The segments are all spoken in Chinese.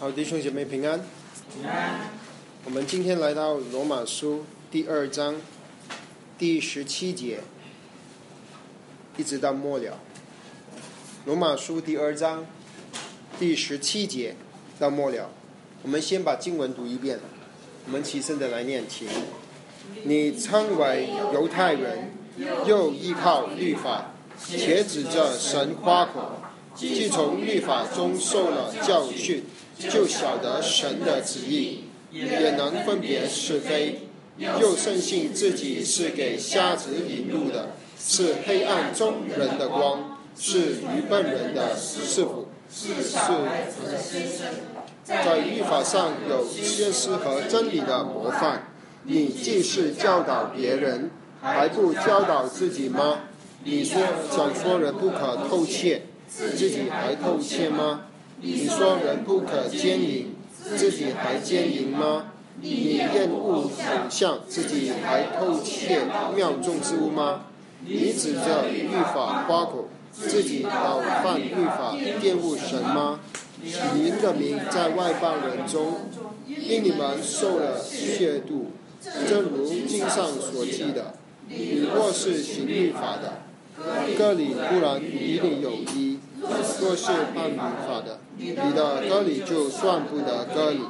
好，弟兄姐妹平安。平安。我们今天来到罗马书第二章第十七节，一直到末了。罗马书第二章第十七节到末了，我们先把经文读一遍。我们齐声的来念，请。你称为犹太人，又依靠律法，且指着神夸口，既从律法中受了教训。就晓得神的旨意，也能分别是非，又深信自己是给瞎子引路的，是黑暗中人的光，是愚笨人的师傅，是在律法上有先师和真理的模范。你既是教导别人，还不教导自己吗？你说想说人不可偷窃，自己还偷窃吗？你说人不可奸淫，自己还奸淫吗？你厌恶偶像，自己还偷窃庙中之物吗？你指着律法夸口，自己倒犯律法玷污神吗？您的名在外邦人中，因你们受了亵渎，正如经上所记的。你若是行律法的，各里固然与你有依；若是犯律法的，你的割礼就算不得割礼，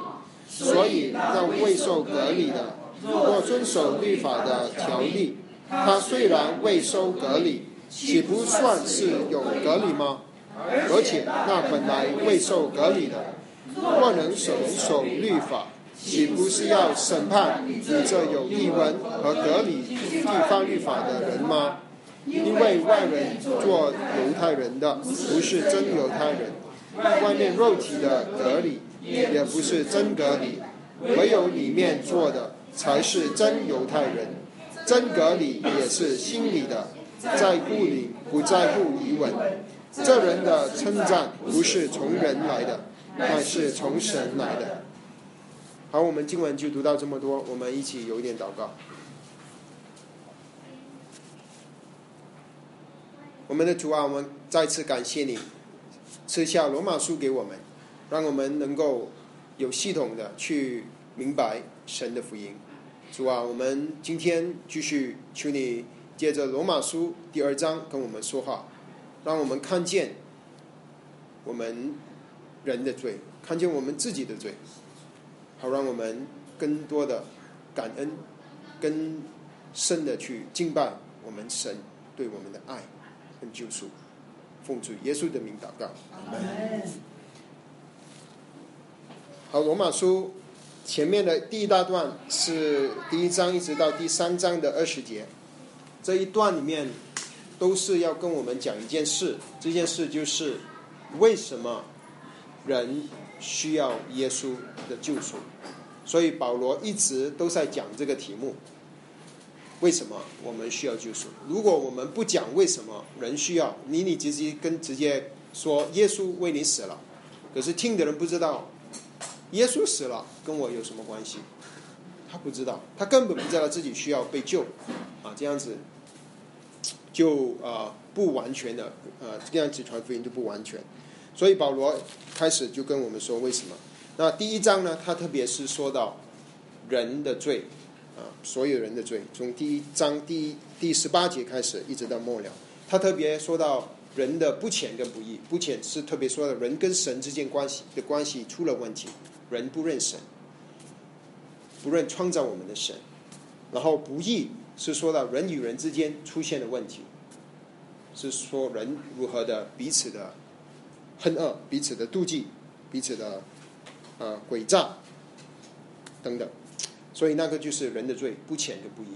所以那未受隔离的，若遵守律法的条例，他虽然未收割礼，岂不算是有隔离吗？而且那本来未受隔离的，若能守守律法，岂不是要审判你这有异文和隔离地方律法的人吗？因为外人做犹太人的，不是真犹太人。外面肉体的隔离也不是真隔离，唯有里面做的才是真犹太人。真隔离也是心里的，在乎理不在乎疑问。这人的称赞不是从人来的，乃是从神来的。好，我们今晚就读到这么多，我们一起有一点祷告。我们的主啊，我们再次感谢你。赐下罗马书给我们，让我们能够有系统的去明白神的福音。主啊，我们今天继续求你借着罗马书第二章跟我们说话，让我们看见我们人的罪，看见我们自己的罪，好让我们更多的感恩，更深的去敬拜我们神对我们的爱跟救赎。奉主耶稣的名祷告。好，罗马书前面的第一大段是第一章一直到第三章的二十节，这一段里面都是要跟我们讲一件事，这件事就是为什么人需要耶稣的救赎，所以保罗一直都在讲这个题目。为什么我们需要救赎？如果我们不讲为什么人需要，你你直接跟直接说耶稣为你死了，可是听的人不知道耶稣死了跟我有什么关系，他不知道，他根本不知道自己需要被救啊，这样子就啊不完全的啊这样子传福音就不完全，所以保罗开始就跟我们说为什么？那第一章呢，他特别是说到人的罪。啊，所有人的罪，从第一章第一第十八节开始，一直到末了，他特别说到人的不浅跟不义。不浅是特别说的人跟神之间关系的关系出了问题，人不认神，不认创造我们的神。然后不义是说到人与人之间出现的问题，是说人如何的彼此的恨恶、彼此的妒忌、彼此的呃诡诈等等。所以那个就是人的罪，不浅就不义。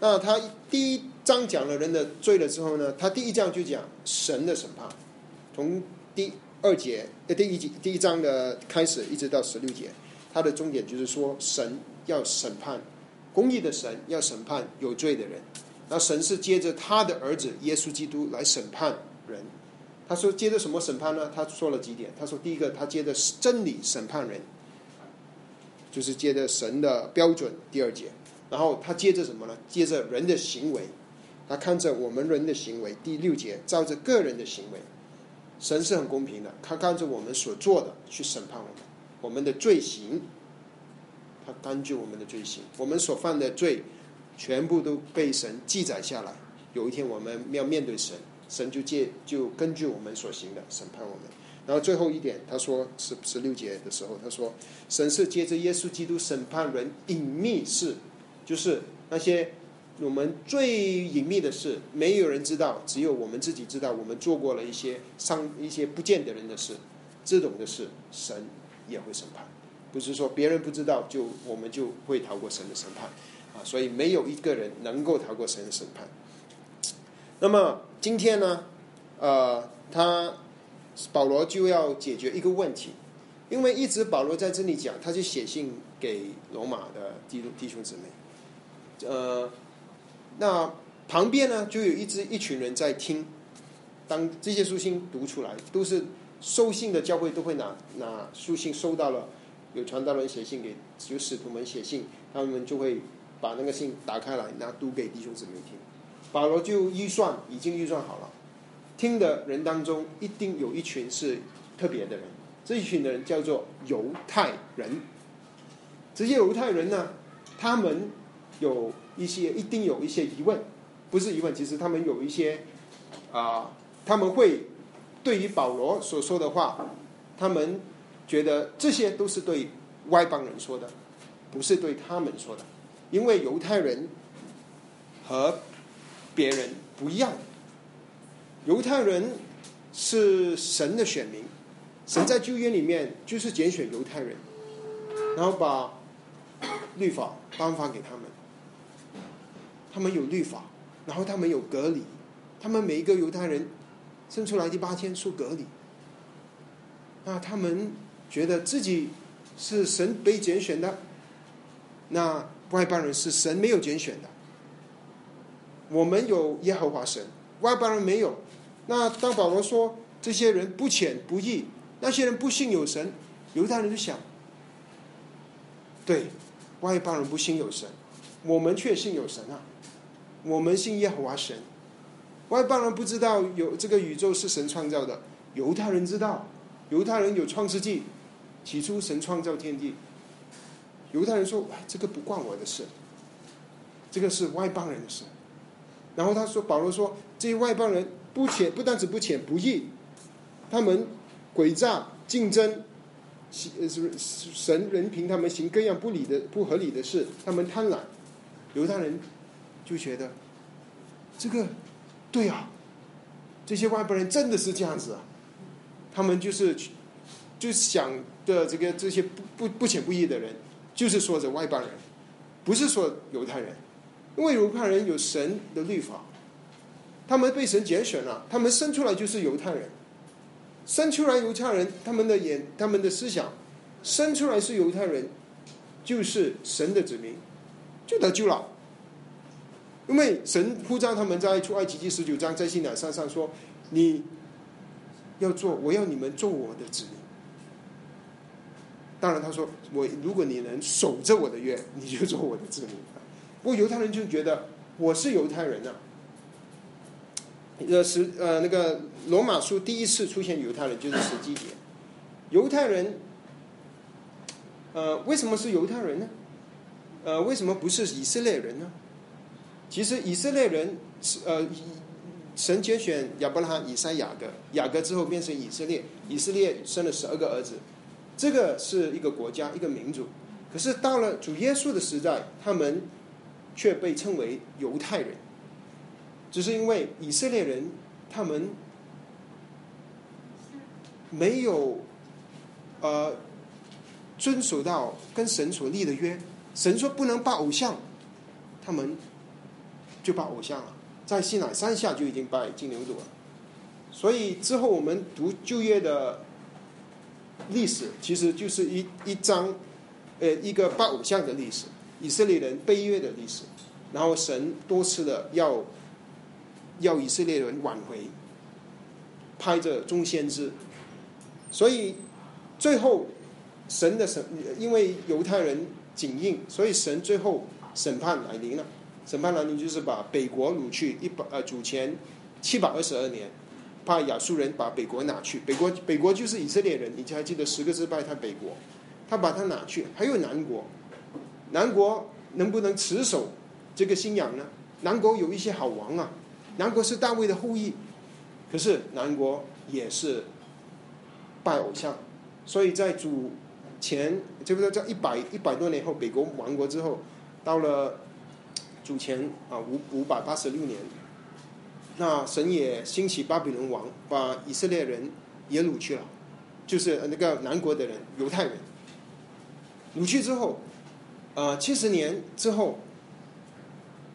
那他第一章讲了人的罪了之后呢，他第一章就讲神的审判，从第二节呃第一节第一章的开始，一直到十六节，他的重点就是说神要审判公义的神要审判有罪的人。那神是接着他的儿子耶稣基督来审判人。他说接着什么审判呢？他说了几点。他说第一个，他接着真理审判人。就是接着神的标准，第二节，然后他接着什么呢？接着人的行为，他看着我们人的行为，第六节，照着个人的行为，神是很公平的，他看着我们所做的去审判我们。我们的罪行，他根据我们的罪行，我们所犯的罪，全部都被神记载下来。有一天我们要面对神，神就借就根据我们所行的审判我们。然后最后一点，他说十十六节的时候，他说神是接着耶稣基督审判人隐秘事，就是那些我们最隐秘的事，没有人知道，只有我们自己知道。我们做过了一些伤一些不见的人的事，这种的事，神也会审判。不是说别人不知道，就我们就会逃过神的审判啊！所以没有一个人能够逃过神的审判。那么今天呢，呃，他。保罗就要解决一个问题，因为一直保罗在这里讲，他就写信给罗马的弟弟兄姊妹，呃，那旁边呢就有一支一群人在听，当这些书信读出来，都是收信的教会都会拿拿书信收到了，有传道人写信给有使徒们写信，他们就会把那个信打开来，拿读给弟兄姊妹听，保罗就预算已经预算好了。听的人当中，一定有一群是特别的人。这一群的人叫做犹太人。这些犹太人呢，他们有一些一定有一些疑问，不是疑问，其实他们有一些啊，他们会对于保罗所说的话，他们觉得这些都是对外邦人说的，不是对他们说的，因为犹太人和别人不一样。犹太人是神的选民，神在旧约里面就是拣选犹太人，然后把律法颁发给他们。他们有律法，然后他们有隔离，他们每一个犹太人生出来第八天受隔离。那他们觉得自己是神被拣选的，那外邦人是神没有拣选的。我们有耶和华神，外邦人没有。那当保罗说这些人不浅不义，那些人不信有神，犹太人就想：对，外邦人不信有神，我们却信有神啊！我们信耶和华神，外邦人不知道有这个宇宙是神创造的，犹太人知道，犹太人有创世纪，起初神创造天地。犹太人说：“这个不关我的事，这个是外邦人的事。”然后他说：“保罗说这些外邦人。”不浅，不单止不浅不义，他们诡诈竞争，是神人凭他们行各样不理的不合理的事，他们贪婪，犹太人就觉得这个对啊，这些外邦人真的是这样子啊，他们就是就想的这个这些不不不浅不义的人，就是说着外邦人，不是说犹太人，因为犹太人有神的律法。他们被神拣选了，他们生出来就是犹太人，生出来犹太人，他们的眼，他们的思想，生出来是犹太人，就是神的子民，就得救了。因为神呼召他们在出埃及记十九章在信仰山上说：“你要做，我要你们做我的子民。”当然，他说：“我如果你能守着我的约，你就做我的子民。”不过犹太人就觉得我是犹太人啊。呃，是呃，那个罗马书第一次出现犹太人就是十几节。犹太人，呃，为什么是犹太人呢？呃，为什么不是以色列人呢？其实以色列人是呃，神拣选亚伯拉罕、以撒、雅各，雅各之后变成以色列，以色列生了十二个儿子，这个是一个国家、一个民族。可是到了主耶稣的时代，他们却被称为犹太人。只是因为以色列人他们没有呃遵守到跟神所立的约，神说不能拜偶像，他们就拜偶像了，在西乃山下就已经拜金牛犊了。所以之后我们读旧约的历史，其实就是一一张呃一个拜偶像的历史，以色列人背约的历史，然后神多次的要。要以色列人挽回，拍着中先知，所以最后神的审，因为犹太人紧硬，所以神最后审判来临了。审判来临就是把北国掳去一百呃主前七百二十二年，怕亚述人把北国拿去。北国北国就是以色列人，你还记得十个支派他北国，他把它拿去。还有南国，南国能不能持守这个信仰呢？南国有一些好王啊，南国是大卫的后裔，可是南国也是拜偶像，所以在主前，这不是在一百一百多年后，北国亡国之后，到了主前啊五五百八十六年，那神也兴起巴比伦王，把以色列人也掳去了，就是那个南国的人，犹太人掳去之后，呃，七十年之后。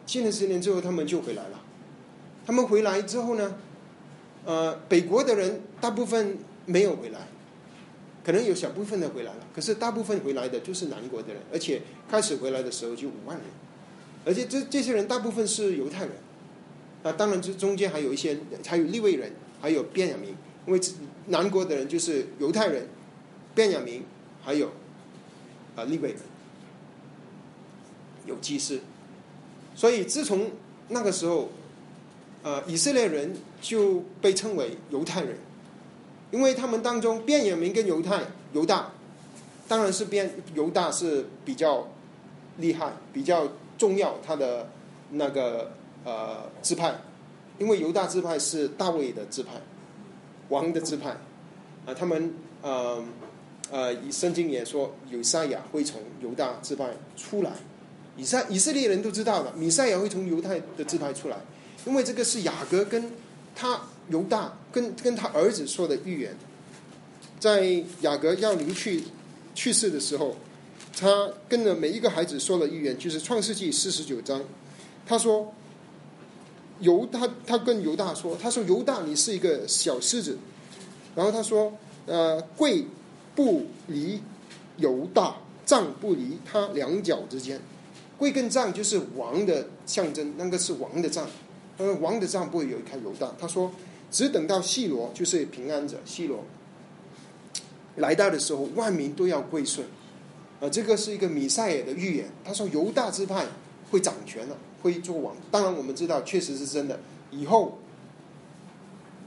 七年十年之后，他们就回来了。他们回来之后呢，呃，北国的人大部分没有回来，可能有小部分的回来了。可是大部分回来的就是南国的人，而且开始回来的时候就五万人，而且这这些人大部分是犹太人。啊，当然这中间还有一些，还有利未人，还有便雅明，因为南国的人就是犹太人、便雅明，还有啊利未人，有祭司。所以，自从那个时候，呃，以色列人就被称为犹太人，因为他们当中便雅明跟犹太犹大，当然是便犹大是比较厉害、比较重要，他的那个呃支派，因为犹大支派是大卫的支派，王的支派，啊，他们呃呃，圣经也说，以赛亚会从犹大支派出来。以色以色列人都知道了，米赛亚会从犹太的支派出来，因为这个是雅各跟他犹大跟跟他儿子说的预言，在雅各要离去去世的时候，他跟着每一个孩子说了预言，就是创世纪四十九章，他说犹他他跟犹大说，他说犹大你是一个小狮子，然后他说呃贵不离犹大，藏不离他两脚之间。贵跟藏就是王的象征，那个是王的藏，呃，王的帐不会有一开犹大。他说，只等到细罗，就是平安者细罗来到的时候，万民都要归顺。啊，这个是一个米赛亚的预言。他说犹大支派会掌权了，会做王。当然，我们知道确实是真的。以后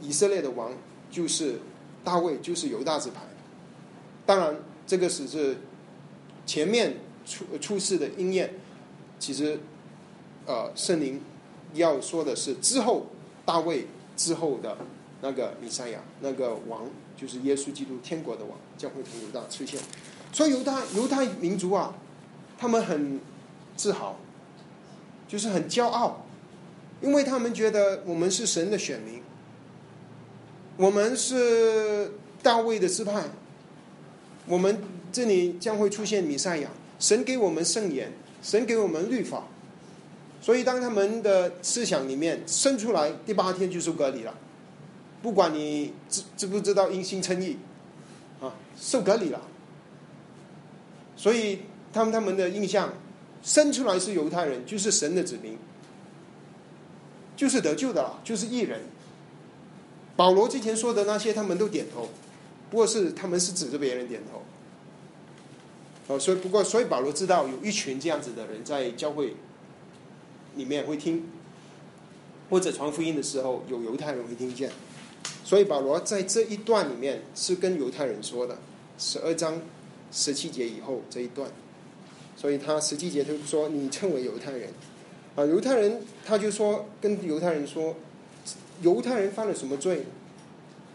以色列的王就是大卫，就是犹大支派。当然，这个只是前面出出世的应验。其实，呃，圣灵要说的是之后大卫之后的那个弥赛亚，那个王就是耶稣基督天国的王，将会从犹大出现。所以犹太犹太民族啊，他们很自豪，就是很骄傲，因为他们觉得我们是神的选民，我们是大卫的支派，我们这里将会出现弥赛亚，神给我们圣言。神给我们律法，所以当他们的思想里面生出来，第八天就是隔离了。不管你知知不知道因心称义，啊，受隔离了。所以他们他们的印象生出来是犹太人，就是神的子民，就是得救的了，就是异人。保罗之前说的那些，他们都点头，不过是他们是指着别人点头。哦，所以不过，所以保罗知道有一群这样子的人在教会里面会听，或者传福音的时候有犹太人会听见，所以保罗在这一段里面是跟犹太人说的，十二章十七节以后这一段，所以他十七节就说你称为犹太人，啊，犹太人他就说跟犹太人说，犹太人犯了什么罪？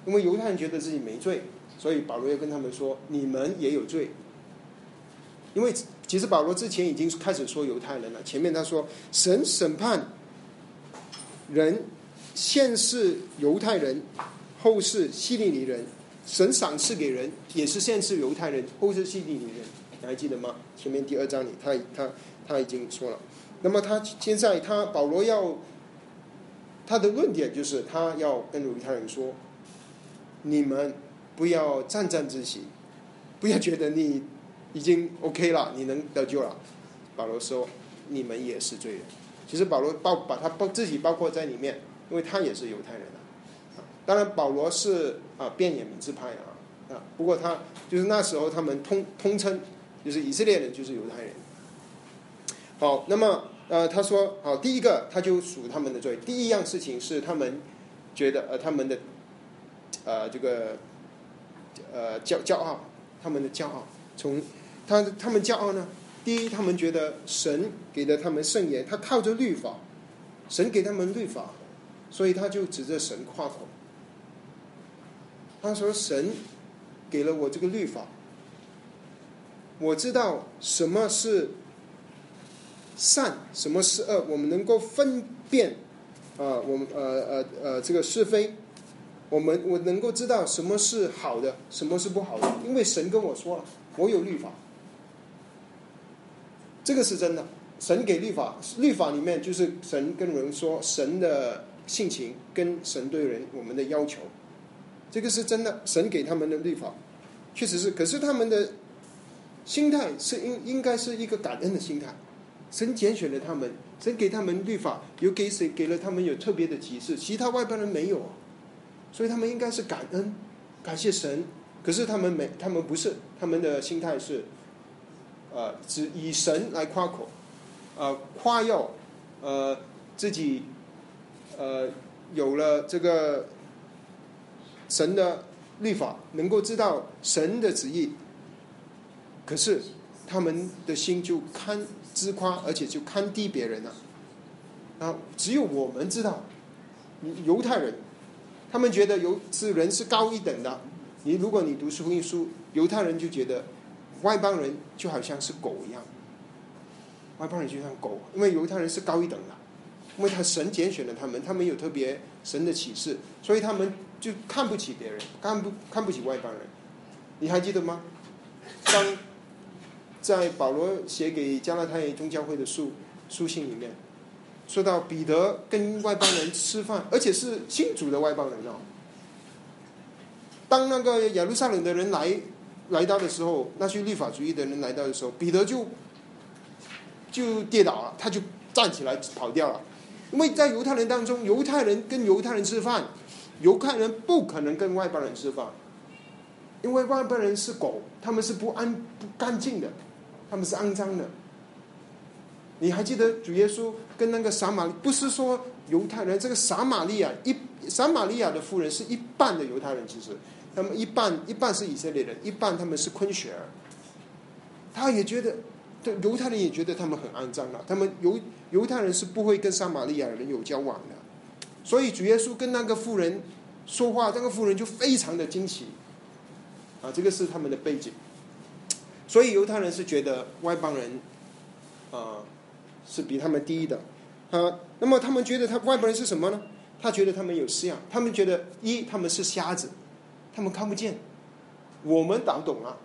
因为犹太人觉得自己没罪，所以保罗要跟他们说，你们也有罪。因为其实保罗之前已经开始说犹太人了。前面他说神审判人，先是犹太人，后是希利尼人；神赏赐给人，也是先是犹太人，后是希利尼人。你还记得吗？前面第二章里，他他他已经说了。那么他现在他保罗要他的论点就是，他要跟犹太人说：你们不要沾沾自喜，不要觉得你。已经 OK 了，你能得救了。保罗说：“你们也是罪人。”其实保罗包把他包自己包括在里面，因为他也是犹太人啊。当然，保罗是啊，便雅悯支派啊啊。不过他就是那时候他们通通称，就是以色列人就是犹太人。好，那么呃，他说好，第一个他就数他们的罪。第一样事情是他们觉得呃他们的呃这个呃骄骄傲，他们的骄傲从。他他们骄傲呢？第一，他们觉得神给了他们圣言，他靠着律法，神给他们律法，所以他就指着神夸口。他说：“神给了我这个律法，我知道什么是善，什么是恶，我们能够分辨啊，我们呃呃呃这个是非，我们我能够知道什么是好的，什么是不好的，因为神跟我说了，我有律法。”这个是真的，神给律法，律法里面就是神跟人说神的性情跟神对人我们的要求，这个是真的，神给他们的律法，确实是。可是他们的心态是应应该是一个感恩的心态，神拣选了他们，神给他们律法，有给谁给了他们有特别的启示，其他外邦人没有，所以他们应该是感恩，感谢神。可是他们没，他们不是，他们的心态是。呃，只以神来夸口，呃，夸耀，呃，自己，呃，有了这个神的律法，能够知道神的旨意，可是他们的心就堪自夸，而且就堪低别人了。啊，只有我们知道，犹太人，他们觉得犹是人是高一等的。你如果你读福音书，犹太人就觉得。外邦人就好像是狗一样，外邦人就像狗，因为犹太人是高一等的，因为他神拣选了他们，他们有特别神的启示，所以他们就看不起别人，看不看不起外邦人。你还记得吗？当在保罗写给加拉太宗教会的书书信里面，说到彼得跟外邦人吃饭，而且是新主的外邦人哦。当那个耶路撒冷的人来。来到的时候，那些律法主义的人来到的时候，彼得就就跌倒了，他就站起来跑掉了。因为在犹太人当中，犹太人跟犹太人吃饭，犹太人不可能跟外邦人吃饭，因为外邦人是狗，他们是不安不干净的，他们是肮脏的。你还记得主耶稣跟那个撒玛利不是说犹太人，这个撒玛利亚一撒玛利亚的妇人是一半的犹太人，其实。他们一半一半是以色列人，一半他们是昆雪儿。他也觉得，对犹太人也觉得他们很肮脏了。他们犹犹太人是不会跟撒玛利亚人有交往的。所以主耶稣跟那个妇人说话，那个妇人就非常的惊奇。啊，这个是他们的背景。所以犹太人是觉得外邦人，啊，是比他们低的。啊，那么他们觉得他外邦人是什么呢？他觉得他们有思想，他们觉得一他们是瞎子。他们看不见，我们倒懂了，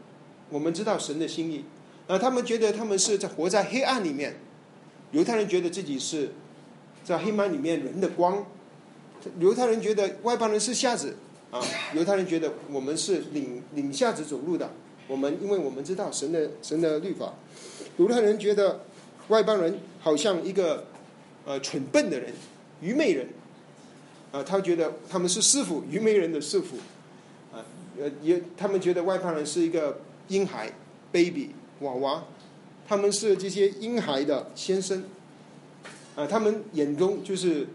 我们知道神的心意。啊，他们觉得他们是在活在黑暗里面，犹太人觉得自己是在黑暗里面人的光，犹太人觉得外邦人是瞎子。啊，犹太人觉得我们是领领瞎子走路的，我们因为我们知道神的神的律法，犹太人觉得外邦人好像一个呃蠢笨的人，愚昧人，啊，他觉得他们是师傅，愚昧人的师傅。呃，也他们觉得外邦人是一个婴孩，baby 娃娃，他们是这些婴孩的先生，啊，他们眼中就是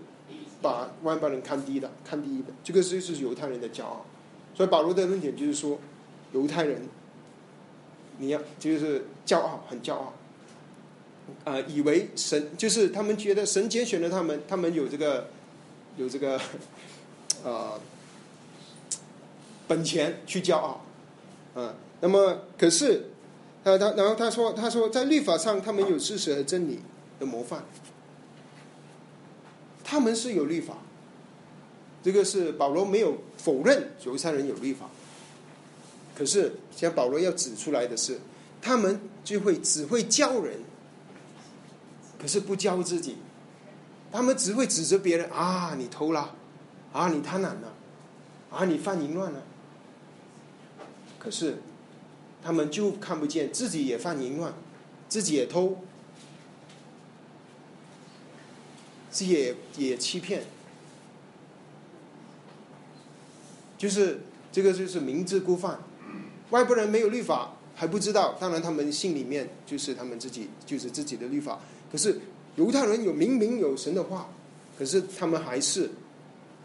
把外邦人看低的，看低的，这个是是犹太人的骄傲。所以保罗的论点就是说，犹太人，你要就是骄傲，很骄傲，啊，以为神就是他们觉得神拣选了他们，他们有这个有这个，啊。本钱去骄傲，啊，那么可是，他他然后他说他说在律法上他们有事实和真理的模范，他们是有律法，这个是保罗没有否认犹太人有律法，可是像保罗要指出来的是，他们就会只会教人，可是不教自己，他们只会指责别人啊，你偷了，啊，你贪婪了，啊，你犯淫乱了。可是，他们就看不见自己也犯淫乱，自己也偷，自己也也欺骗，就是这个就是明知故犯。外国人没有律法还不知道，当然他们心里面就是他们自己就是自己的律法。可是犹太人有明明有神的话，可是他们还是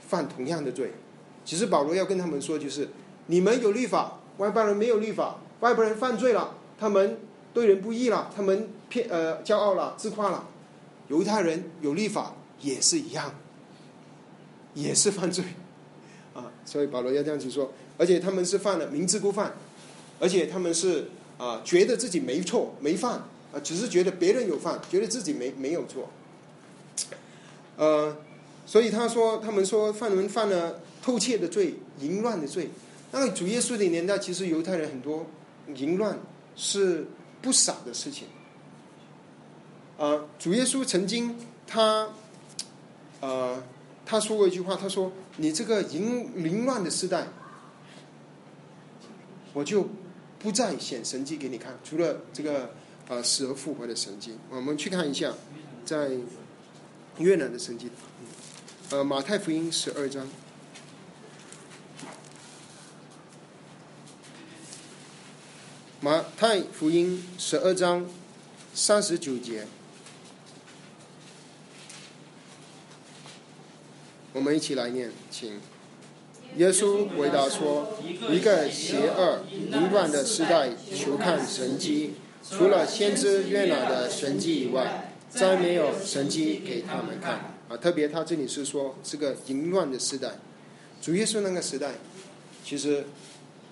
犯同样的罪。其实保罗要跟他们说，就是你们有律法。外邦人没有律法，外邦人犯罪了，他们对人不义了，他们骗呃骄傲了，自夸了。犹太人有立法也是一样，也是犯罪啊。所以保罗要这样子说，而且他们是犯了明知故犯，而且他们是啊觉得自己没错没犯啊，只是觉得别人有犯，觉得自己没没有错。呃，所以他说他们说犯人犯了偷窃的罪、淫乱的罪。那个主耶稣的年代，其实犹太人很多淫乱是不少的事情。啊，主耶稣曾经他，呃，他说过一句话，他说：“你这个淫淫乱的时代，我就不再显神迹给你看，除了这个啊死而复活的神迹。”我们去看一下，在越南的神迹，呃，马太福音十二章。马太福音十二章三十九节，我们一起来念，请。耶稣回答说：“一个邪恶淫乱的时代，求看神迹，除了先知约拿的神迹以外，再没有神迹给他们看。”啊，特别他这里是说这个淫乱的时代，主耶稣那个时代，其实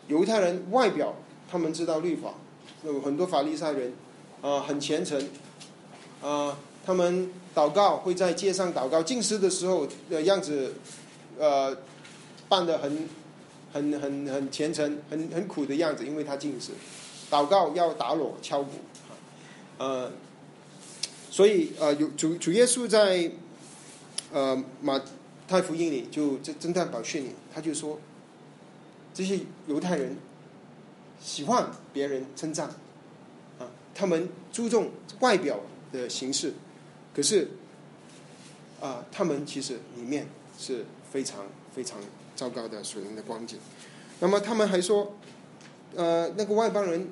犹太人外表。他们知道律法，有很多法利赛人，啊，很虔诚，啊，他们祷告会在街上祷告，进食的时候的样子，呃，扮的很，很很很虔诚，很很苦的样子，因为他进食，祷告要打锣敲鼓，呃，所以呃，有主主耶稣在，呃马太福音里就这侦探宝训里，他就说，这些犹太人。喜欢别人称赞，啊，他们注重外表的形式，可是，啊，他们其实里面是非常非常糟糕的属灵的光景。那么他们还说，呃，那个外邦人，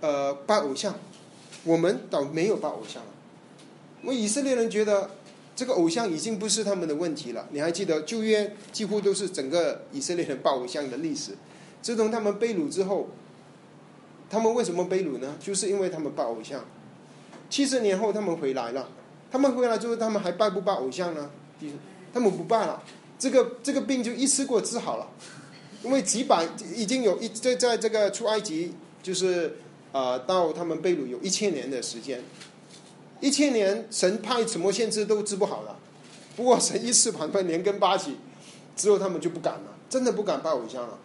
呃，拜偶像，我们倒没有拜偶像。我们以色列人觉得这个偶像已经不是他们的问题了。你还记得旧约几乎都是整个以色列人拜偶像的历史，自从他们被掳之后。他们为什么被掳呢？就是因为他们拜偶像。七十年后他们回来了，他们回来之后，他们还拜不拜偶像呢？他们不拜了，这个这个病就一次过治好了。因为几百已经有一在在这个出埃及，就是啊到他们被掳有一千年的时间，一千年神派什么限制都治不好了。不过神一次判断连根拔起，之后他们就不敢了，真的不敢拜偶像了。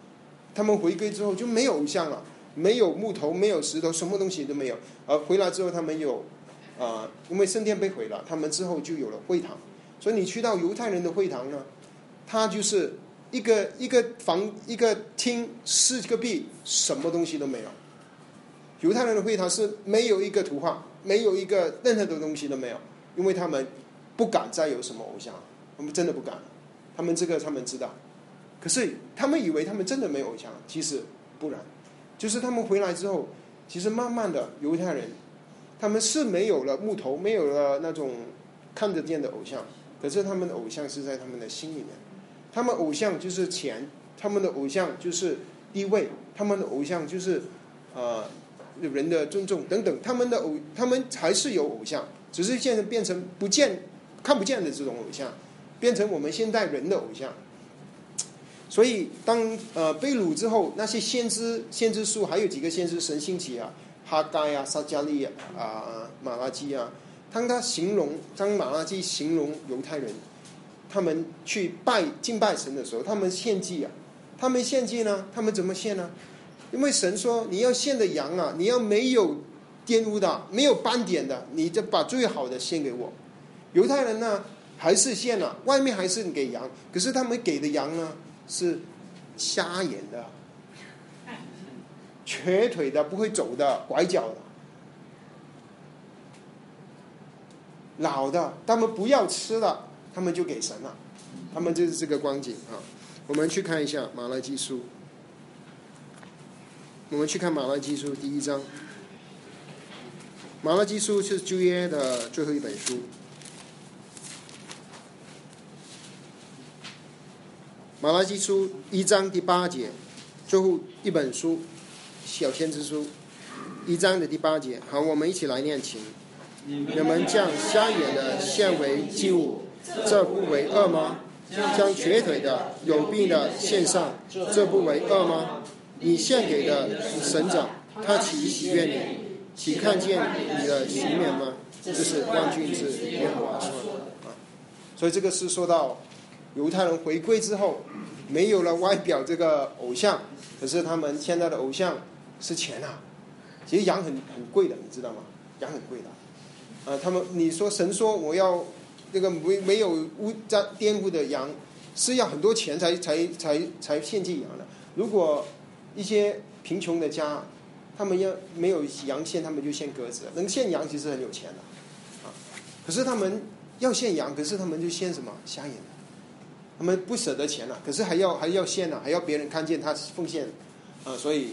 他们回归之后就没有偶像了。没有木头，没有石头，什么东西都没有。而回来之后，他们有啊，因为圣殿被毁了，他们之后就有了会堂。所以你去到犹太人的会堂呢，它就是一个一个房一个厅四个壁，什么东西都没有。犹太人的会堂是没有一个图画，没有一个任何的东西都没有，因为他们不敢再有什么偶像，他们真的不敢。他们这个他们知道，可是他们以为他们真的没有偶像，其实不然。就是他们回来之后，其实慢慢的犹太人，他们是没有了木头，没有了那种看得见的偶像，可是他们的偶像是在他们的心里面，他们偶像就是钱，他们的偶像就是地位，他们的偶像就是呃人的尊重等等，他们的偶他们还是有偶像，只是现在变成不见看不见的这种偶像，变成我们现代人的偶像。所以，当呃被掳之后，那些先知、先知书还有几个先知神兴起啊，哈该啊、撒加利亚啊、马拉基啊，当他形容，当马拉基形容犹太人，他们去拜敬拜神的时候，他们献祭啊，他们献祭呢，他们怎么献呢？因为神说，你要献的羊啊，你要没有玷污的、没有斑点的，你就把最好的献给我。犹太人呢，还是献了，外面还是给羊，可是他们给的羊呢？是瞎眼的、瘸腿的、不会走的、拐角的、老的，他们不要吃了，他们就给神了。他们就是这个光景啊！我们去看一下《马拉基书》，我们去看《马拉基书》第一章，《马拉基书》是旧约的最后一本书。马拉基书一章第八节，最后一本书《小先知书》。一章的第八节。好，我们一起来念经。你们将瞎眼的献为祭物，这不为恶吗？将瘸腿的、有病的献上，这不为恶吗？你献给的神长，他岂喜悦你？岂看见你的行面吗？这是万军之耶和华说的啊。所以这个是说到犹太人回归之后，没有了外表这个偶像，可是他们现在的偶像是钱啊。其实羊很很贵的，你知道吗？羊很贵的。啊，他们你说神说我要这个没没有污沾玷污的羊，是要很多钱才才才才献祭羊的。如果一些贫穷的家，他们要没有羊献，他们就献鸽子。能献羊其实很有钱的，啊，可是他们要献羊，可是他们就献什么瞎眼的，他们不舍得钱了，可是还要还要献呢，还要别人看见他奉献，啊，所以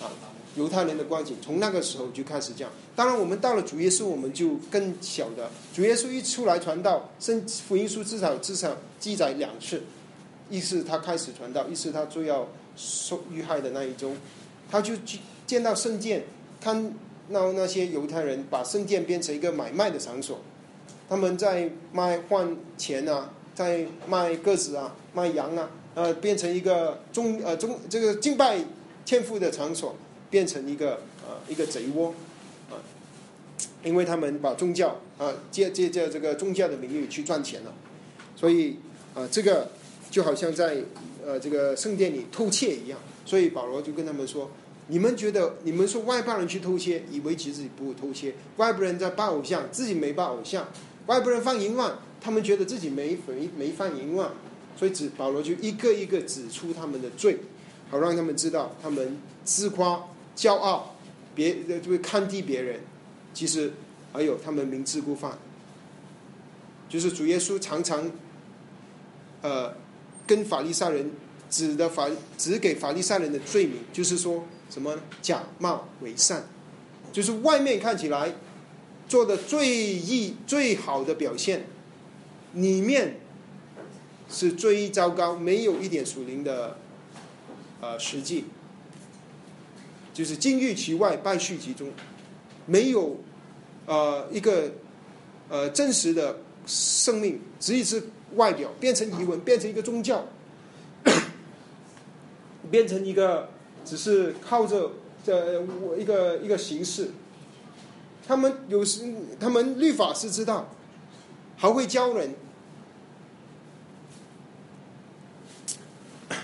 啊。犹太人的光景，从那个时候就开始这样。当然，我们到了主耶稣，我们就更晓得，主耶稣一出来传道，圣福音书至少至少记载两次，一是他开始传道，一是他就要受遇害的那一周，他就去见到圣殿，看到那些犹太人把圣殿变成一个买卖的场所，他们在卖换钱啊，在卖鸽子啊，卖羊啊，呃，变成一个中呃中这个敬拜天父的场所。变成一个呃一个贼窝啊，因为他们把宗教啊借借借这个宗教的名义去赚钱了，所以啊这个就好像在呃这个圣殿里偷窃一样。所以保罗就跟他们说：你们觉得你们说外邦人去偷窃，以为其实自己不会偷窃；外国人在拜偶像，自己没拜偶像；外国人放淫乱，他们觉得自己没没没犯淫乱。所以指保罗就一个一个指出他们的罪，好让他们知道他们自夸。骄傲，别就会看低别人，其实还有他们明知故犯，就是主耶稣常常，呃，跟法利赛人指的法指给法利赛人的罪名，就是说什么假冒伪善，就是外面看起来做的最易最好的表现，里面是最糟糕，没有一点属灵的呃实际。就是金玉其外，败絮其中，没有呃一个呃真实的生命，只是外表变成疑文，变成一个宗教，变成一个只是靠着这一个一个形式。他们有时他们律法师知道，还会教人。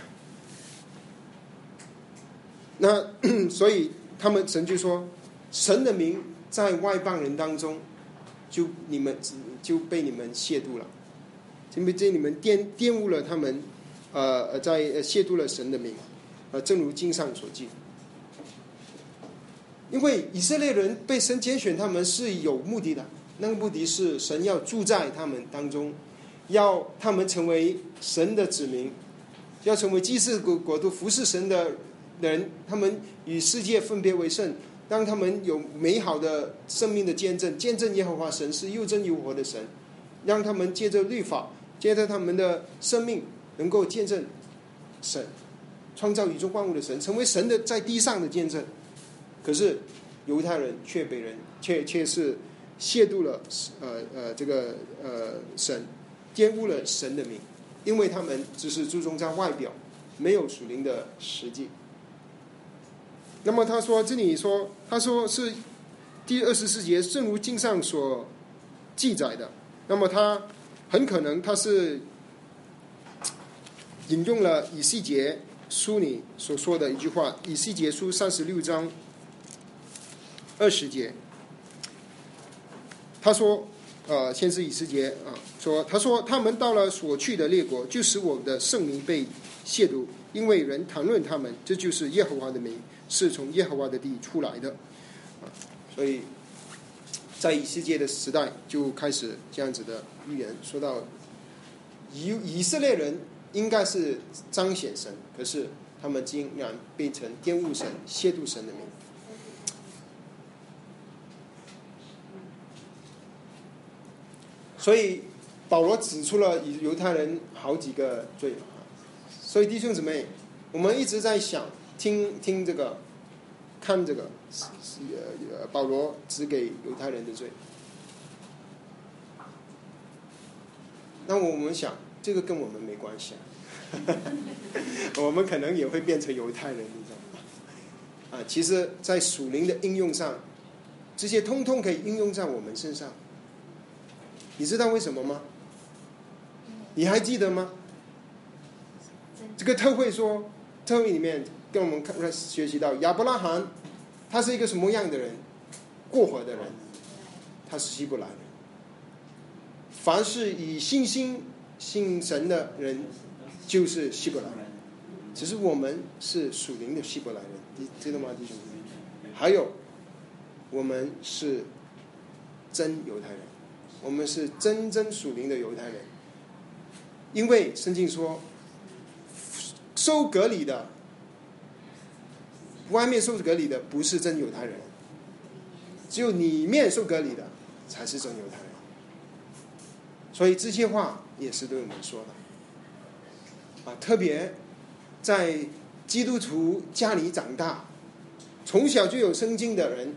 那 所以他们神就说，神的名在外邦人当中，就你们就被你们亵渎了，因为这你们玷玷污了他们，呃，在亵渎了神的名，呃，正如经上所记。因为以色列人被神拣选，他们是有目的的，那个目的是神要住在他们当中，要他们成为神的子民，要成为祭祀国国度服侍神的。人，他们与世界分别为圣，让他们有美好的生命的见证，见证耶和华神是又真又活的神，让他们借着律法，借着他们的生命，能够见证神创造宇宙万物的神，成为神的在地上的见证。可是犹太人却被人却却是亵渎了呃呃这个呃神，玷污了神的名，因为他们只是注重在外表，没有属灵的实际。那么他说：“这里说，他说是第二十四节，正如经上所记载的。那么他很可能他是引用了以西结书里所说的一句话，以西结书三十六章二十节。他说：‘呃，先是以西结啊，说他说他们到了所去的列国，就使我的圣名被亵渎，因为人谈论他们，这就是耶和华的名。’”是从耶和华的地出来的，啊，所以在以世界的时代就开始这样子的预言，说到以以色列人应该是彰显神，可是他们竟然变成玷污神、亵渎神的名。所以保罗指出了犹太人好几个罪所以弟兄姊妹，我们一直在想。听听这个，看这个，是呃保罗指给犹太人的罪。那我们想，这个跟我们没关系啊。我们可能也会变成犹太人，你知道吗？啊，其实，在属灵的应用上，这些通通可以应用在我们身上。你知道为什么吗？你还记得吗？这个特会说，特会里面跟我们看学习到亚伯拉罕，他是一个什么样的人？过河的人，他是希伯来人。凡是以信心信神的人。就是希伯来人，只是我们是属灵的希伯来人，你知道吗，弟兄们？还有，我们是真犹太人，我们是真正属灵的犹太人。因为圣经说，受隔离的，外面受隔离的不是真犹太人，只有里面受隔离的才是真犹太人。所以这些话也是对我们说的。啊，特别在基督徒家里长大，从小就有圣经的人，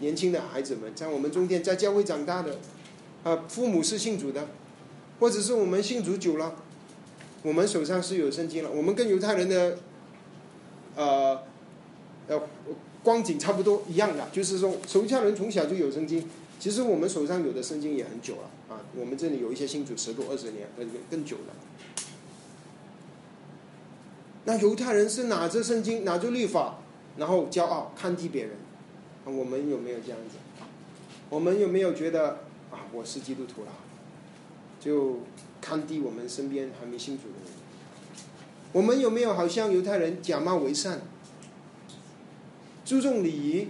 年轻的孩子们，在我们中间在教会长大的，啊，父母是信主的，或者是我们信主久了，我们手上是有圣经了，我们跟犹太人的，呃，呃，光景差不多一样的，就是说，犹太人从小就有圣经，其实我们手上有的圣经也很久了，啊，我们这里有一些信主十多二十年，更更久了。那犹太人是拿着圣经，拿着律法，然后骄傲看低别人。我们有没有这样子？我们有没有觉得，我是基督徒了，就看低我们身边还没信主的人？我们有没有好像犹太人假冒为善，注重礼仪？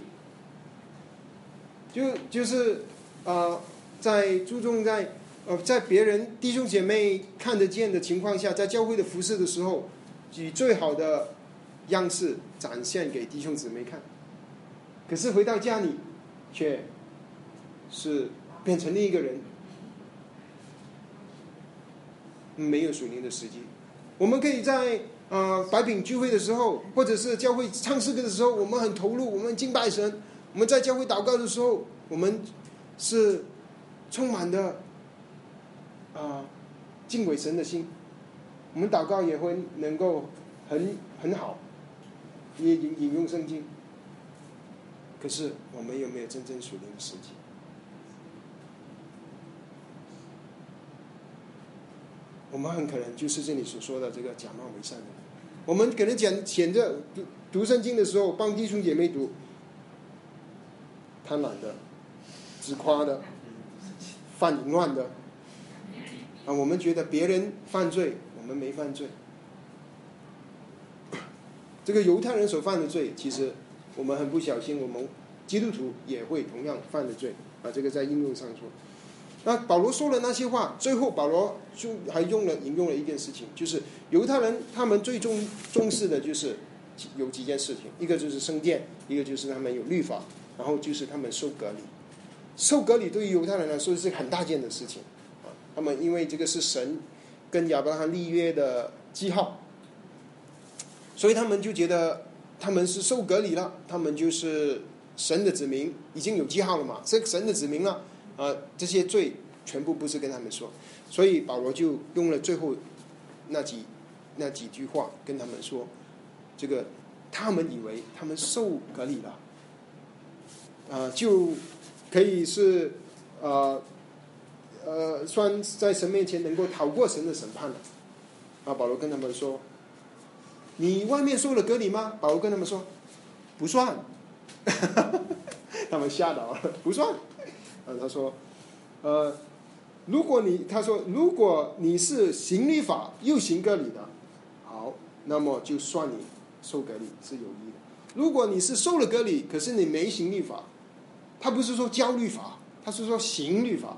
就就是啊，在注重在呃，在别人弟兄姐妹看得见的情况下，在教会的服饰的时候。以最好的样式展现给弟兄姊妹看，可是回到家里，却是变成另一个人，没有属灵的时机。我们可以在啊白饼聚会的时候，或者是教会唱诗歌的时候，我们很投入，我们敬拜神。我们在教会祷告的时候，我们是充满的啊敬畏神的心。我们祷告也会能够很很好，也引引用圣经。可是我们有没有真正属灵的时机？我们很可能就是这里所说的这个假冒为善的。我们可能讲选着读读圣经的时候，帮弟兄姐妹读，贪婪的、自夸的、犯淫乱的啊，我们觉得别人犯罪。我们没犯罪，这个犹太人所犯的罪，其实我们很不小心，我们基督徒也会同样犯的罪啊。这个在应用上说，那保罗说了那些话，最后保罗就还用了引用了一件事情，就是犹太人他们最重重视的就是有几件事情，一个就是圣殿，一个就是他们有律法，然后就是他们受隔离。受隔离对于犹太人来说是很大件的事情啊，他们因为这个是神。跟亚伯拉罕立约的记号，所以他们就觉得他们是受隔离了，他们就是神的子民，已经有记号了嘛，是神的子民了啊，这些罪全部不是跟他们说，所以保罗就用了最后那几那几句话跟他们说，这个他们以为他们受隔离了，啊，就可以是啊。呃，算在神面前能够逃过神的审判了。啊，保罗跟他们说：“你外面受了隔离吗？”保罗跟他们说：“不算。”他们吓到了，不算。啊，他说：“呃，如果你他说如果你是行律法又行割礼的，好，那么就算你受割礼是有益的。如果你是受了割礼，可是你没行律法，他不是说教律法，他是说行律法。”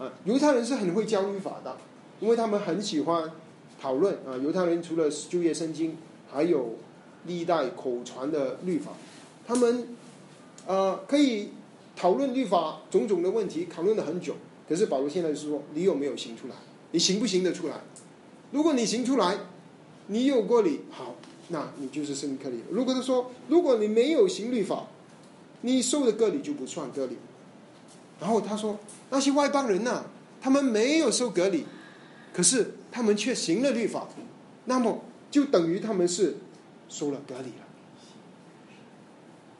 啊，犹太人是很会教律法的，因为他们很喜欢讨论啊。犹太人除了就业圣经，还有历代口传的律法，他们呃可以讨论律法种种的问题，讨论了很久。可是保罗现在就是说，你有没有行出来？你行不行得出来？如果你行出来，你有过礼，好，那你就是圣割礼。如果他说，如果你没有行律法，你受的割礼就不算割礼。然后他说，那些外邦人呐，他们没有受割礼，可是他们却行了律法，那么就等于他们是受了割礼了。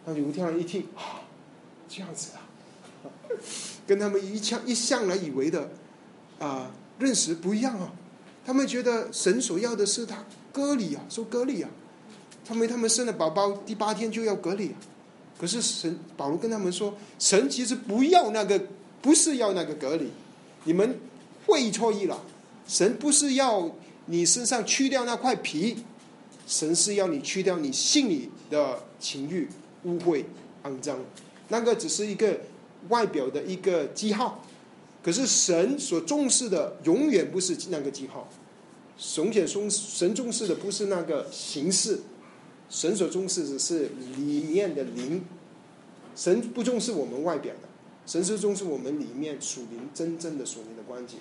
那犹太人一听啊，这样子啊，跟他们一向一向来以为的啊认识不一样啊。他们觉得神所要的是他割礼啊，说割礼啊。他们他们生了宝宝第八天就要隔离啊。可是神保罗跟他们说，神其实不要那个，不是要那个隔离，你们会错意了。神不是要你身上去掉那块皮，神是要你去掉你心里的情欲、污秽、肮脏，那个只是一个外表的一个记号。可是神所重视的永远不是那个记号，神显重神重视的不是那个形式。神所重视的是里面的灵，神不重视我们外表的，神是重视我们里面属灵真正的属灵的关系。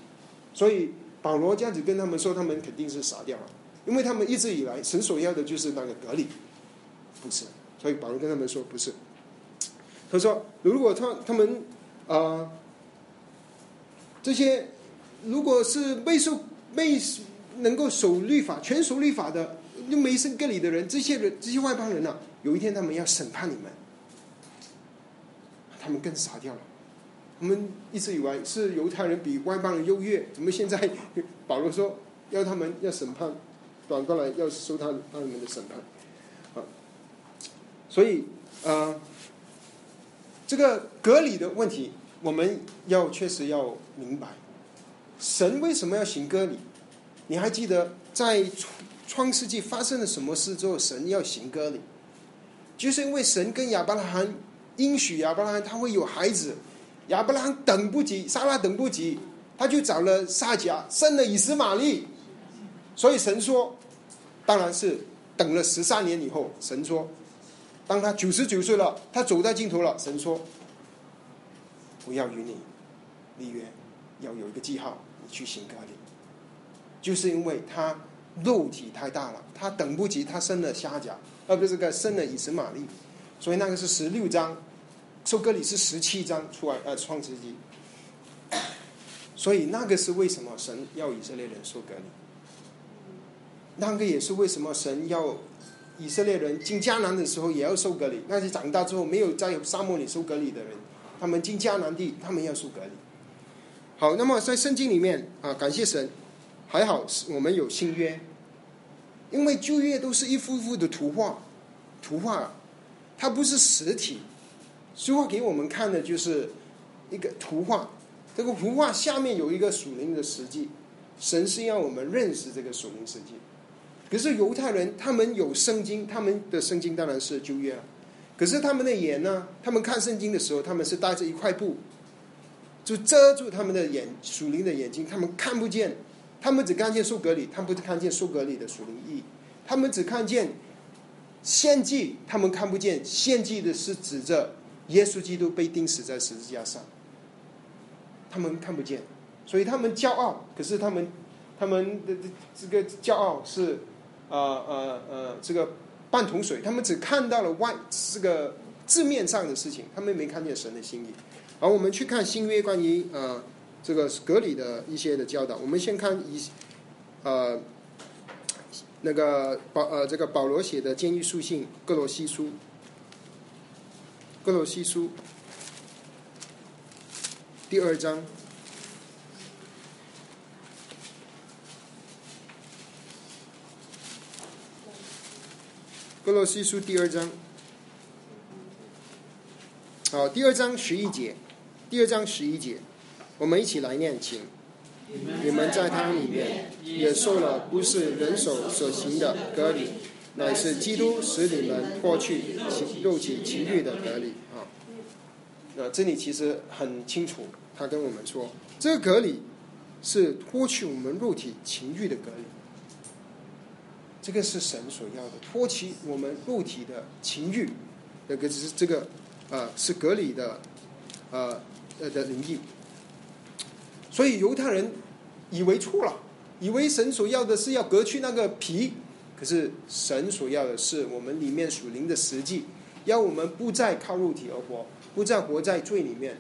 所以保罗这样子跟他们说，他们肯定是傻掉了，因为他们一直以来神所要的就是那个隔离，不是。所以保罗跟他们说不是。他说如果他他们啊这些如果是未受未能够守律法全守律法的。又没生割礼的人，这些人，这些外邦人呢？有一天他们要审判你们，他们更傻掉了。我们一直以为是犹太人比外邦人优越，怎么现在保罗说要他们要审判，转过来要收他他们的审判？啊，所以呃，这个隔离的问题，我们要确实要明白，神为什么要行割礼？你还记得在？创世纪发生了什么事之后，神要行割礼，就是因为神跟亚伯拉罕应许亚伯拉罕他会有孩子，亚伯拉罕等不及，撒拉等不及，他就找了撒迦生了以斯玛利，所以神说，当然是等了十三年以后，神说，当他九十九岁了，他走在尽头了，神说，不要与你立约，要有一个记号，你去行割礼，就是因为他。肉体太大了，他等不及，他生了虾甲，而不是个生了以实玛利，所以那个是十六章，收割礼是十七章出来呃创世纪，所以那个是为什么神要以色列人收割礼？那个也是为什么神要以色列人进迦南的时候也要收割礼？那些长大之后没有在沙漠里收割礼的人，他们进迦南地，他们要收割礼。好，那么在圣经里面啊，感谢神，还好我们有新约。因为旧约都是一幅幅的图画，图画，它不是实体，书画给我们看的就是一个图画。这个图画下面有一个属灵的实际，神是要我们认识这个属灵实际。可是犹太人他们有圣经，他们的圣经当然是旧约了，可是他们的眼呢？他们看圣经的时候，他们是带着一块布，就遮住他们的眼属灵的眼睛，他们看不见。他们只看见树格里，他们不是看见树格里的属灵意；他们只看见献祭，他们看不见献祭的是指着耶稣基督被钉死在十字架上。他们看不见，所以他们骄傲。可是他们他们的这个骄傲是呃呃呃这个半桶水。他们只看到了外这个字面上的事情，他们没看见神的心意。而我们去看新约关于呃。这个格里的一些的教导，我们先看一，呃，那个保呃这个保罗写的监狱书信《哥罗西书》，《哥罗西书》第二章，《哥罗西书》第二章，好，第二章十一节，第二章十一节。我们一起来念经。你们在他里面也受了不是人手所行的隔离，乃是基督使你们脱去情肉体情欲的隔离啊。那这里其实很清楚，他跟我们说，这个隔离是脱去我们肉体情欲的隔离。这个是神所要的，脱去我们肉体的情欲，那个是这个呃，是隔离的呃呃的灵意。所以犹太人以为错了，以为神所要的是要隔去那个皮，可是神所要的是我们里面属灵的实际，要我们不再靠肉体而活，不再活在罪里面，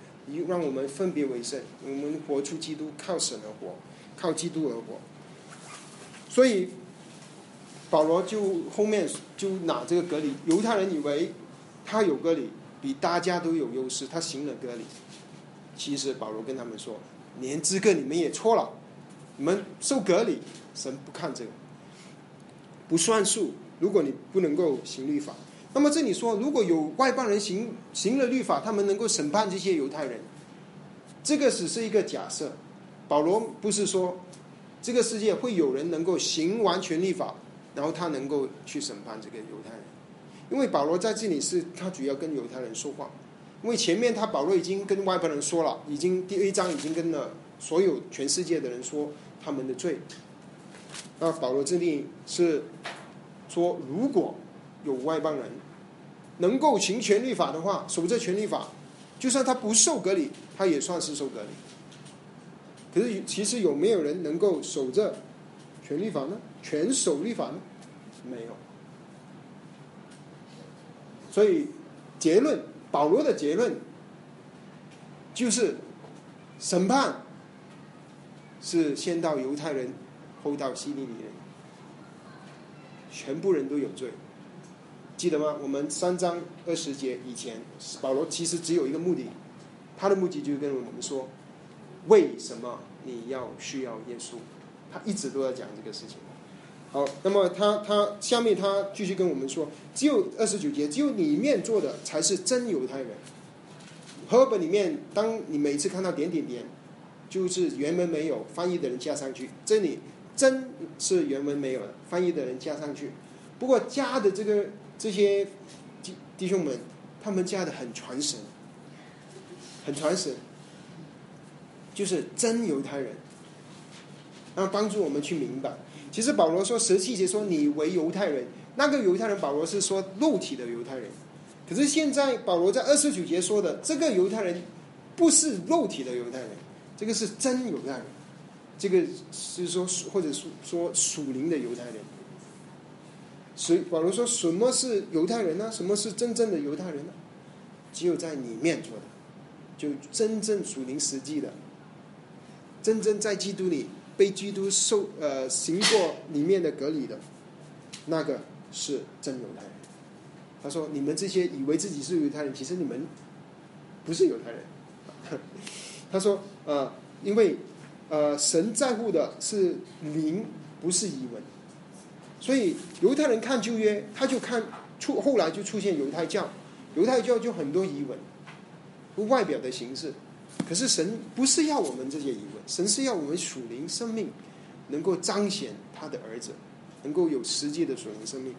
让我们分别为圣，我们活出基督，靠神而活，靠基督而活。所以保罗就后面就拿这个隔离，犹太人以为他有隔离，比大家都有优势，他行了隔离。其实保罗跟他们说，连这个你们也错了，你们受隔离，神不看这个。不算数。如果你不能够行律法，那么这里说，如果有外邦人行行了律法，他们能够审判这些犹太人，这个只是一个假设。保罗不是说这个世界会有人能够行完全律法，然后他能够去审判这个犹太人，因为保罗在这里是他主要跟犹太人说话，因为前面他保罗已经跟外邦人说了，已经第一章已经跟了所有全世界的人说他们的罪。那保罗这里是说，如果有外邦人能够行权律法的话，守着权律法，就算他不受隔离，他也算是受隔离。可是其实有没有人能够守着全律法呢？全守律法呢？没有。所以结论，保罗的结论就是审判是先到犹太人。后到希利尼人，全部人都有罪，记得吗？我们三章二十节以前，保罗其实只有一个目的，他的目的就是跟我们说，为什么你要需要耶稣？他一直都在讲这个事情。好，那么他他下面他继续跟我们说，只有二十九节，只有里面做的才是真犹太人。赫本里面，当你每次看到点点点，就是原文没有翻译的人加上去，这里。真是原文没有了，翻译的人加上去。不过加的这个这些弟弟兄们，他们加的很传神，很传神，就是真犹太人，然后帮助我们去明白。其实保罗说十七节说你为犹太人，那个犹太人保罗是说肉体的犹太人，可是现在保罗在二十九节说的这个犹太人不是肉体的犹太人，这个是真犹太人。这个是说，或者说说属灵的犹太人。所以保罗说，什么是犹太人呢？什么是真正的犹太人呢？只有在里面做的，就真正属灵实际的，真正在基督里被基督受呃行过里面的隔离的，那个是真犹太人。他说：“你们这些以为自己是犹太人，其实你们不是犹太人。”他说：“呃，因为。”呃，神在乎的是灵，不是遗文。所以犹太人看旧约，他就看出后来就出现犹太教，犹太教就很多遗文，外表的形式。可是神不是要我们这些遗，神是要我们属灵生命能够彰显他的儿子，能够有实际的属灵生命。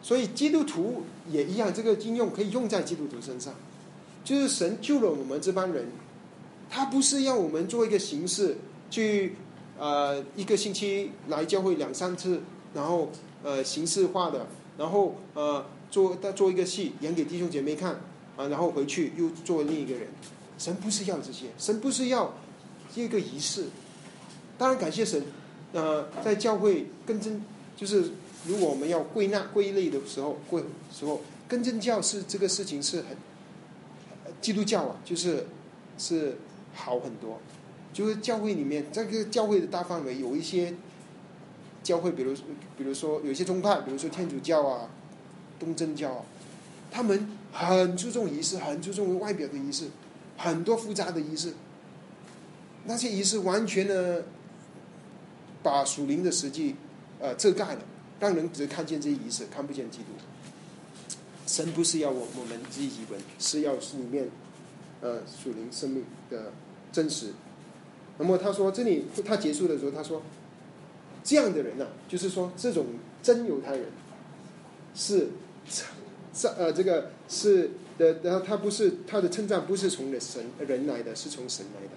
所以基督徒也一样，这个应用可以用在基督徒身上，就是神救了我们这帮人。他不是要我们做一个形式，去呃一个星期来教会两三次，然后呃形式化的，然后呃做做一个戏演给弟兄姐妹看啊，然后回去又做另一个人。神不是要这些，神不是要一个仪式。当然感谢神，呃，在教会跟真就是如果我们要归纳归类的时候，归时候跟真教是这个事情是很基督教啊，就是是。好很多，就是教会里面这个教会的大范围有一些教会，比如比如说有些宗派，比如说天主教啊、东正教啊，他们很注重仪式，很注重外表的仪式，很多复杂的仪式。那些仪式完全的把属灵的实际呃遮盖了，让人只看见这些仪式，看不见基督。神不是要我我们记己本，是要里面呃属灵生命的。真实。那么他说，这里他结束的时候，他说，这样的人呢，就是说，这种真犹太人是这呃这个是的，然后他不是他的称赞不是从神人来的，是从神来的。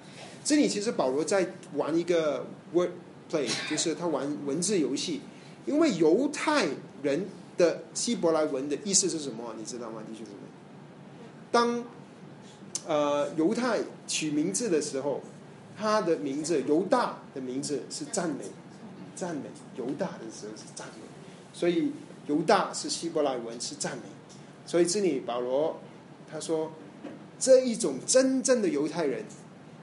这里其实保罗在玩一个 word play，就是他玩文字游戏。因为犹太人的希伯来文的意思是什么？你知道吗，弟兄姊妹？当呃，犹太取名字的时候，他的名字犹大的名字是赞美，赞美犹大的时候是赞美。所以犹大是希伯来文是赞美，所以这里保罗他说这一种真正的犹太人，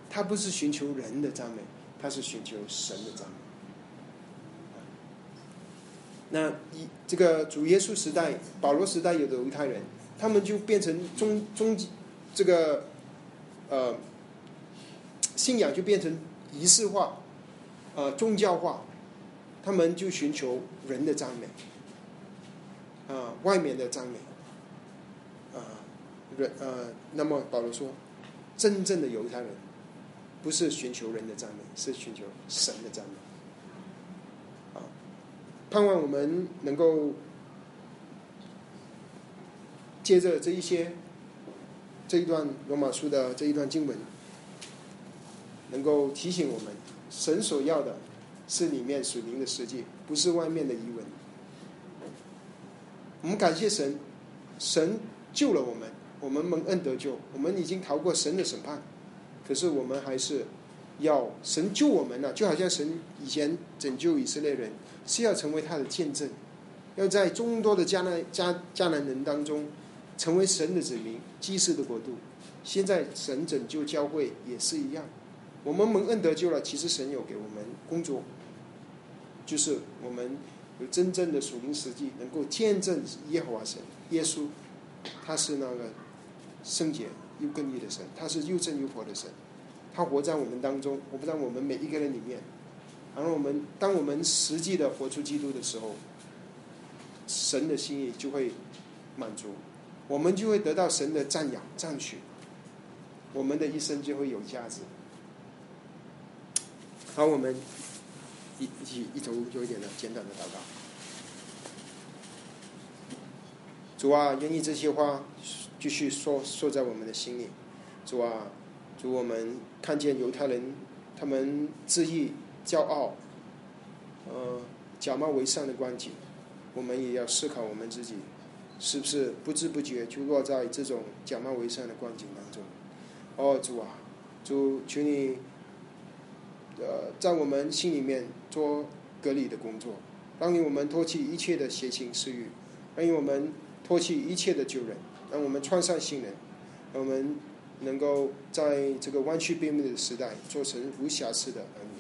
他不是寻求人的赞美，他是寻求神的赞美。那一这个主耶稣时代，保罗时代有的犹太人，他们就变成宗宗这个呃信仰就变成仪式化，呃宗教化，他们就寻求人的赞美，啊外面的赞美，啊人呃那么保罗说，真正的犹太人不是寻求人的赞美，是寻求神的赞美。啊盼望我们能够接着这一些这一段罗马书的这一段经文，能够提醒我们，神所要的是里面属灵的世界，不是外面的疑问。我们感谢神，神救了我们，我们蒙恩得救，我们已经逃过神的审判，可是我们还是要神救我们了，就好像神以前拯救以色列人。是要成为他的见证，要在众多的迦南迦迦南人当中，成为神的子民，祭祀的国度。现在神拯救教会也是一样，我们蒙恩得救了，其实神有给我们工作，就是我们有真正的属灵实际，能够见证耶和华神耶稣，他是那个圣洁又更义的神，他是又正又活的神，他活在我们当中，活在我们每一个人里面。然后我们，当我们实际的活出基督的时候，神的心意就会满足，我们就会得到神的赞扬、赞许，我们的一生就会有价值。好，我们一一起一头有一点的简短的祷告。主啊，愿意这些话继续说说在我们的心里。主啊，主我们看见犹太人，他们自意。骄傲，呃，假冒为善的光景，我们也要思考我们自己是不是不知不觉就落在这种假冒为善的光景当中。哦，主啊，主，求你，呃，在我们心里面做隔离的工作，让我们脱弃一切的邪情私欲，让我们脱弃一切的旧人，让我们穿上新人，让我们能够在这个弯曲背面的时代，做成无瑕疵的儿女。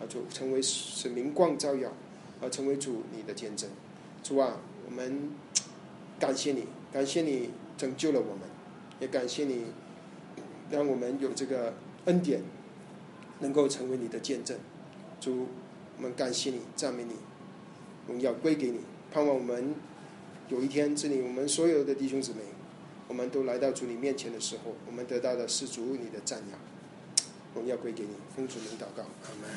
啊，就成为使明光照耀，啊成为主你的见证。主啊，我们感谢你，感谢你拯救了我们，也感谢你让我们有这个恩典，能够成为你的见证。主，我们感谢你，赞美你，荣耀归给你。盼望我们有一天，这里我们所有的弟兄姊妹，我们都来到主你面前的时候，我们得到的是主你的赞扬。荣耀归给你，奉主名祷告，阿门。